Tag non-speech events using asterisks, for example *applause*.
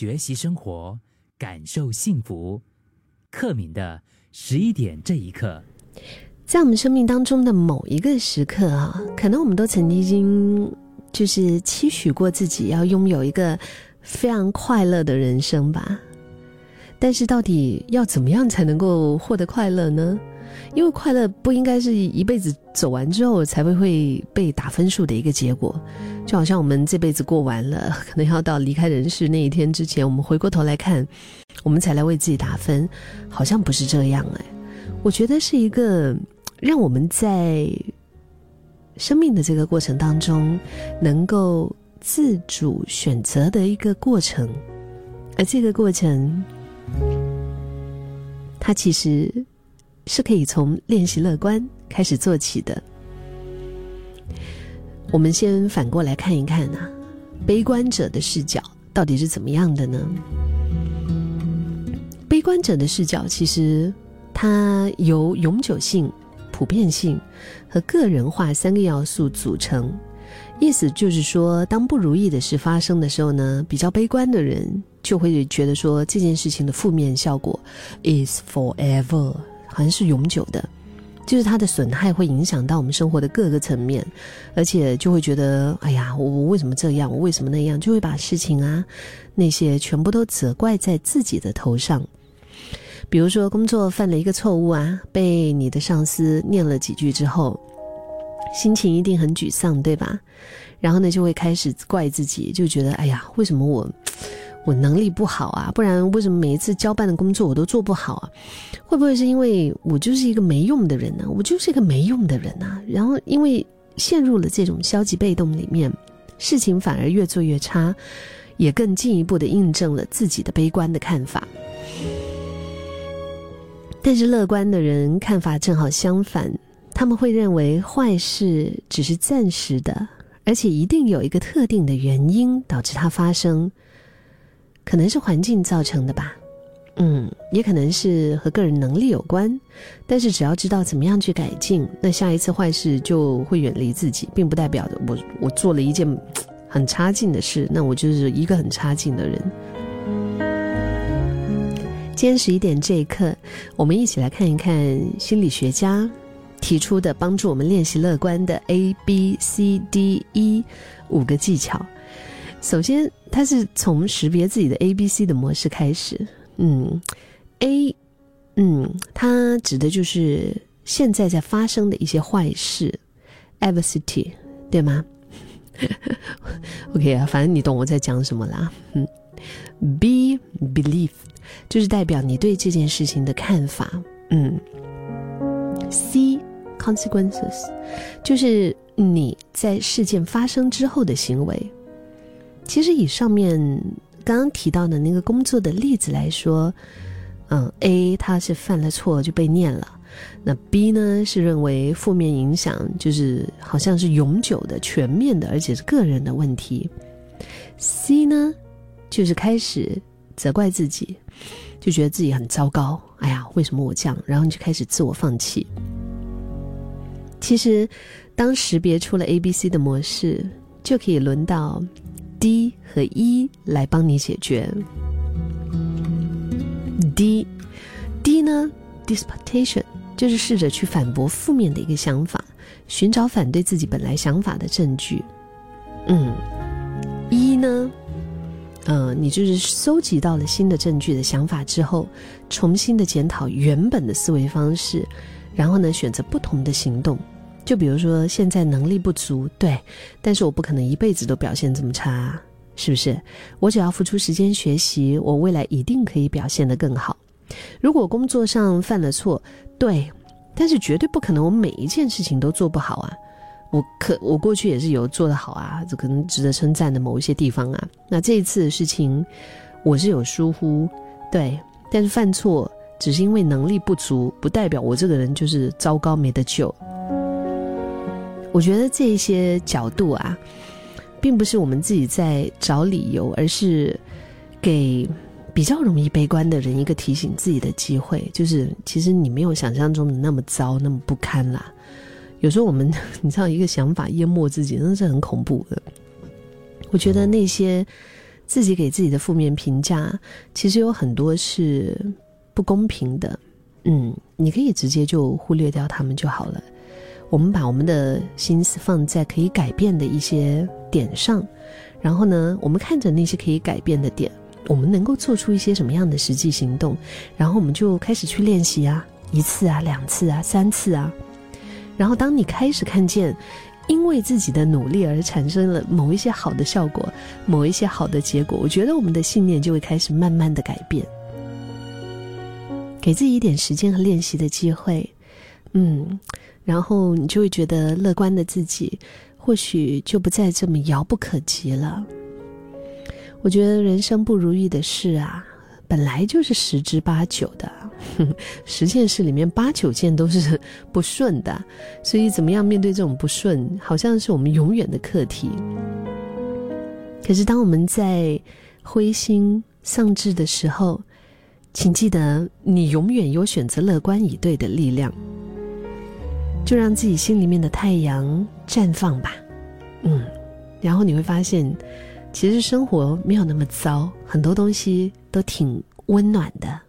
学习生活，感受幸福。克敏的十一点这一刻，在我们生命当中的某一个时刻啊，可能我们都曾经就是期许过自己要拥有一个非常快乐的人生吧。但是，到底要怎么样才能够获得快乐呢？因为快乐不应该是一辈子走完之后才会会被打分数的一个结果，就好像我们这辈子过完了，可能要到离开人世那一天之前，我们回过头来看，我们才来为自己打分，好像不是这样哎。我觉得是一个让我们在生命的这个过程当中能够自主选择的一个过程，而这个过程，它其实。是可以从练习乐观开始做起的。我们先反过来看一看啊，悲观者的视角到底是怎么样的呢？悲观者的视角其实它由永久性、普遍性和个人化三个要素组成。意思就是说，当不如意的事发生的时候呢，比较悲观的人就会觉得说这件事情的负面效果 is forever。好像是永久的，就是它的损害会影响到我们生活的各个层面，而且就会觉得，哎呀，我我为什么这样？我为什么那样？就会把事情啊那些全部都责怪在自己的头上。比如说工作犯了一个错误啊，被你的上司念了几句之后，心情一定很沮丧，对吧？然后呢，就会开始怪自己，就觉得，哎呀，为什么我？我能力不好啊，不然为什么每一次交办的工作我都做不好啊？会不会是因为我就是一个没用的人呢？我就是一个没用的人啊！然后因为陷入了这种消极被动里面，事情反而越做越差，也更进一步的印证了自己的悲观的看法。但是乐观的人看法正好相反，他们会认为坏事只是暂时的，而且一定有一个特定的原因导致它发生。可能是环境造成的吧，嗯，也可能是和个人能力有关。但是只要知道怎么样去改进，那下一次坏事就会远离自己，并不代表着我我做了一件很差劲的事，那我就是一个很差劲的人。今天十一点这一刻，我们一起来看一看心理学家提出的帮助我们练习乐观的 A B C D E 五个技巧。首先，他是从识别自己的 A、B、C 的模式开始。嗯，A，嗯，它指的就是现在在发生的一些坏事，adversity，对吗？*laughs* OK 啊，反正你懂我在讲什么啦。嗯，B，belief，就是代表你对这件事情的看法。嗯，C，consequences，就是你在事件发生之后的行为。其实以上面刚刚提到的那个工作的例子来说，嗯，A 他是犯了错就被念了，那 B 呢是认为负面影响就是好像是永久的、全面的，而且是个人的问题。C 呢就是开始责怪自己，就觉得自己很糟糕，哎呀，为什么我这样？然后你就开始自我放弃。其实，当识别出了 A、B、C 的模式，就可以轮到。D 和 E 来帮你解决。D，D 呢？Disputation 就是试着去反驳负面的一个想法，寻找反对自己本来想法的证据。嗯，E 呢？嗯，你就是搜集到了新的证据的想法之后，重新的检讨原本的思维方式，然后呢，选择不同的行动。就比如说，现在能力不足，对，但是我不可能一辈子都表现这么差，是不是？我只要付出时间学习，我未来一定可以表现得更好。如果工作上犯了错，对，但是绝对不可能我每一件事情都做不好啊。我可我过去也是有做得好啊，这可能值得称赞的某一些地方啊。那这一次的事情，我是有疏忽，对，但是犯错只是因为能力不足，不代表我这个人就是糟糕没得救。我觉得这些角度啊，并不是我们自己在找理由，而是给比较容易悲观的人一个提醒自己的机会。就是其实你没有想象中的那么糟，那么不堪啦。有时候我们 *laughs* 你知道，一个想法淹没自己，真的是很恐怖的。我觉得那些自己给自己的负面评价，其实有很多是不公平的。嗯，你可以直接就忽略掉他们就好了。我们把我们的心思放在可以改变的一些点上，然后呢，我们看着那些可以改变的点，我们能够做出一些什么样的实际行动，然后我们就开始去练习啊，一次啊，两次啊，三次啊。然后当你开始看见，因为自己的努力而产生了某一些好的效果，某一些好的结果，我觉得我们的信念就会开始慢慢的改变。给自己一点时间和练习的机会，嗯，然后你就会觉得乐观的自己，或许就不再这么遥不可及了。我觉得人生不如意的事啊，本来就是十之八九的，十件事里面八九件都是不顺的，所以怎么样面对这种不顺，好像是我们永远的课题。可是当我们在灰心丧志的时候，请记得，你永远有选择乐观以对的力量。就让自己心里面的太阳绽放吧，嗯，然后你会发现，其实生活没有那么糟，很多东西都挺温暖的。